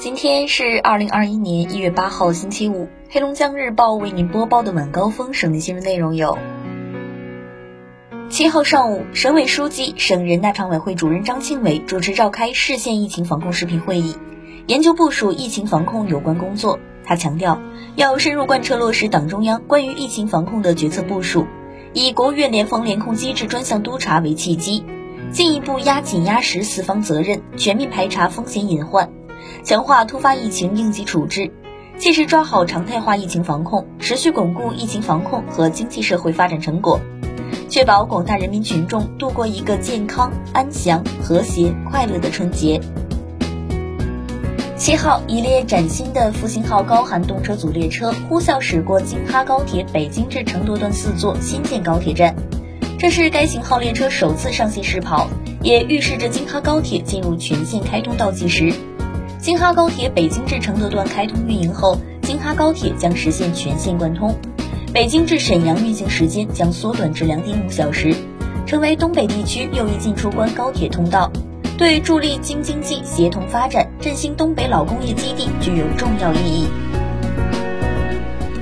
今天是二零二一年一月八号，星期五。黑龙江日报为您播报的晚高峰省内新闻内容有：七号上午，省委书记、省人大常委会主任张庆伟主持召开市县疫情防控视频会议，研究部署疫情防控有关工作。他强调，要深入贯彻落实党中央关于疫情防控的决策部署，以国务院联防联控机制专项督查为契机，进一步压紧压实四方责任，全面排查风险隐患。强化突发疫情应急处置，切实抓好常态化疫情防控，持续巩固疫情防控和经济社会发展成果，确保广大人民群众度过一个健康、安详、和谐、快乐的春节。七号，一列崭新的复兴号高寒动车组列车呼啸驶过京哈高铁北京至承德段四座新建高铁站，这是该型号列车首次上线试跑，也预示着京哈高铁进入全线开通倒计时。京哈高铁北京至承德段开通运营后，京哈高铁将实现全线贯通，北京至沈阳运行时间将缩短至两点五小时，成为东北地区又一进出关高铁通道，对助力京津冀协同发展、振兴东北老工业基地具有重要意义。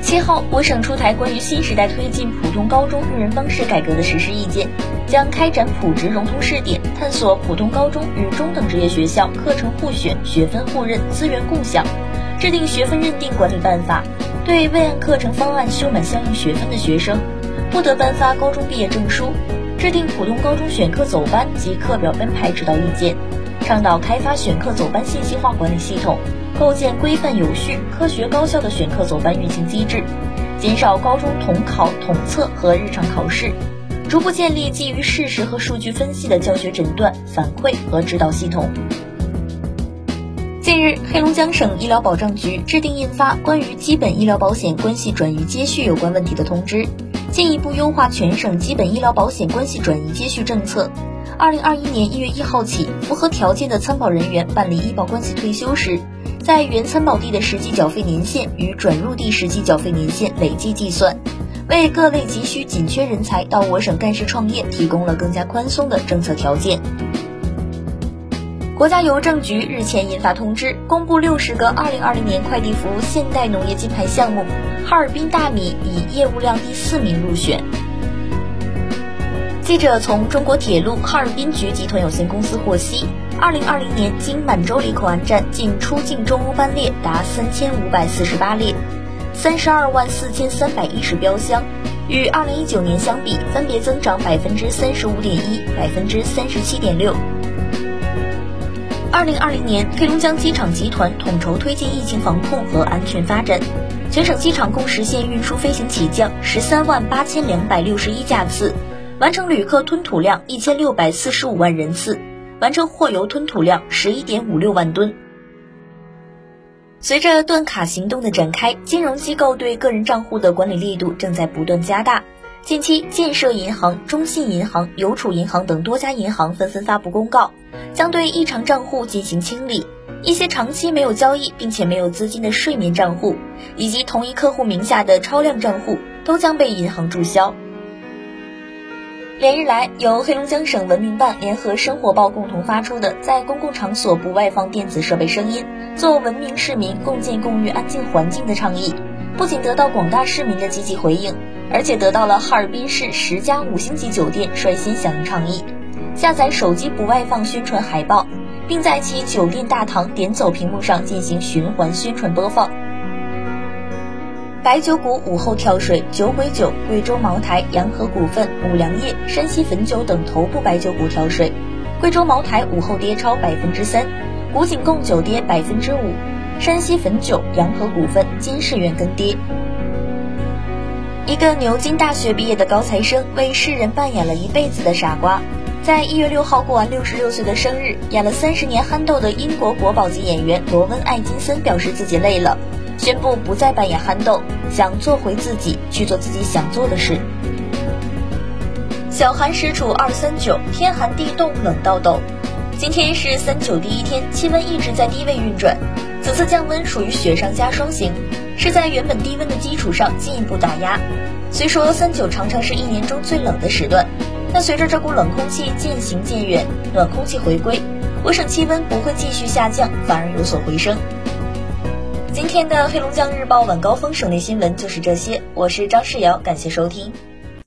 七号，我省出台关于新时代推进普通高中用人方式改革的实施意见，将开展普职融通试点，探索普通高中与中等职业学校课程互选、学分互认、资源共享，制定学分认定管理办法，对未按课程方案修满相应学分的学生，不得颁发高中毕业证书，制定普通高中选课走班及课表编排指导意见，倡导开发选课走班信息化管理系统。构建规范有序、科学高效的选课走班运行机制，减少高中统考、统测和日常考试，逐步建立基于事实和数据分析的教学诊断、反馈和指导系统。近日，黑龙江省医疗保障局制定印发关于基本医疗保险关系转移接续有关问题的通知，进一步优化全省基本医疗保险关系转移接续政策。二零二一年一月一号起，符合条件的参保人员办理医保关系退休时。在原参保地的实际缴费年限与转入地实际缴费年限累计计算，为各类急需紧缺人才到我省干事创业提供了更加宽松的政策条件。国家邮政局日前印发通知，公布六十个二零二零年快递服务现代农业金牌项目，哈尔滨大米以业务量第四名入选。记者从中国铁路哈尔滨局集团有限公司获悉。二零二零年，经满洲里口岸站进出境中欧班列达三千五百四十八列，三十二万四千三百一十标箱，与二零一九年相比，分别增长百分之三十五点一、百分之三十七点六。二零二零年，黑龙江机场集团统筹推进疫情防控和安全发展，全省机场共实现运输飞行起降十三万八千两百六十一架次，完成旅客吞吐量一千六百四十五万人次。完成货邮吞吐量十一点五六万吨。随着断卡行动的展开，金融机构对个人账户的管理力度正在不断加大。近期，建设银行、中信银行、邮储银行等多家银行纷纷发布公告，将对异常账户进行清理。一些长期没有交易并且没有资金的睡眠账户，以及同一客户名下的超量账户，都将被银行注销。连日来，由黑龙江省文明办联合生活报共同发出的“在公共场所不外放电子设备声音，做文明市民，共建共育安静环境”的倡议，不仅得到广大市民的积极回应，而且得到了哈尔滨市十家五星级酒店率先响应倡议，下载手机不外放宣传海报，并在其酒店大堂点走屏幕上进行循环宣传播放。白酒股午后跳水，酒鬼酒、贵州茅台、洋河股份、五粮液、山西汾酒等头部白酒股跳水。贵州茅台午后跌超百分之三，古井贡酒跌百分之五，山西汾酒、洋河股份、金世元跟跌。一个牛津大学毕业的高材生为世人扮演了一辈子的傻瓜，在一月六号过完六十六岁的生日，演了三十年憨豆的英国国宝级演员罗温·艾金森表示自己累了。宣布不再扮演憨豆，想做回自己，去做自己想做的事。小寒时处二三九，天寒地冻冷到抖。今天是三九第一天，气温一直在低位运转。此次降温属于雪上加霜型，是在原本低温的基础上进一步打压。虽说三九常常是一年中最冷的时段，但随着这股冷空气渐行渐远，暖空气回归，我省气温不会继续下降，反而有所回升。今天的黑龙江日报晚高峰省内新闻就是这些，我是张世瑶，感谢收听。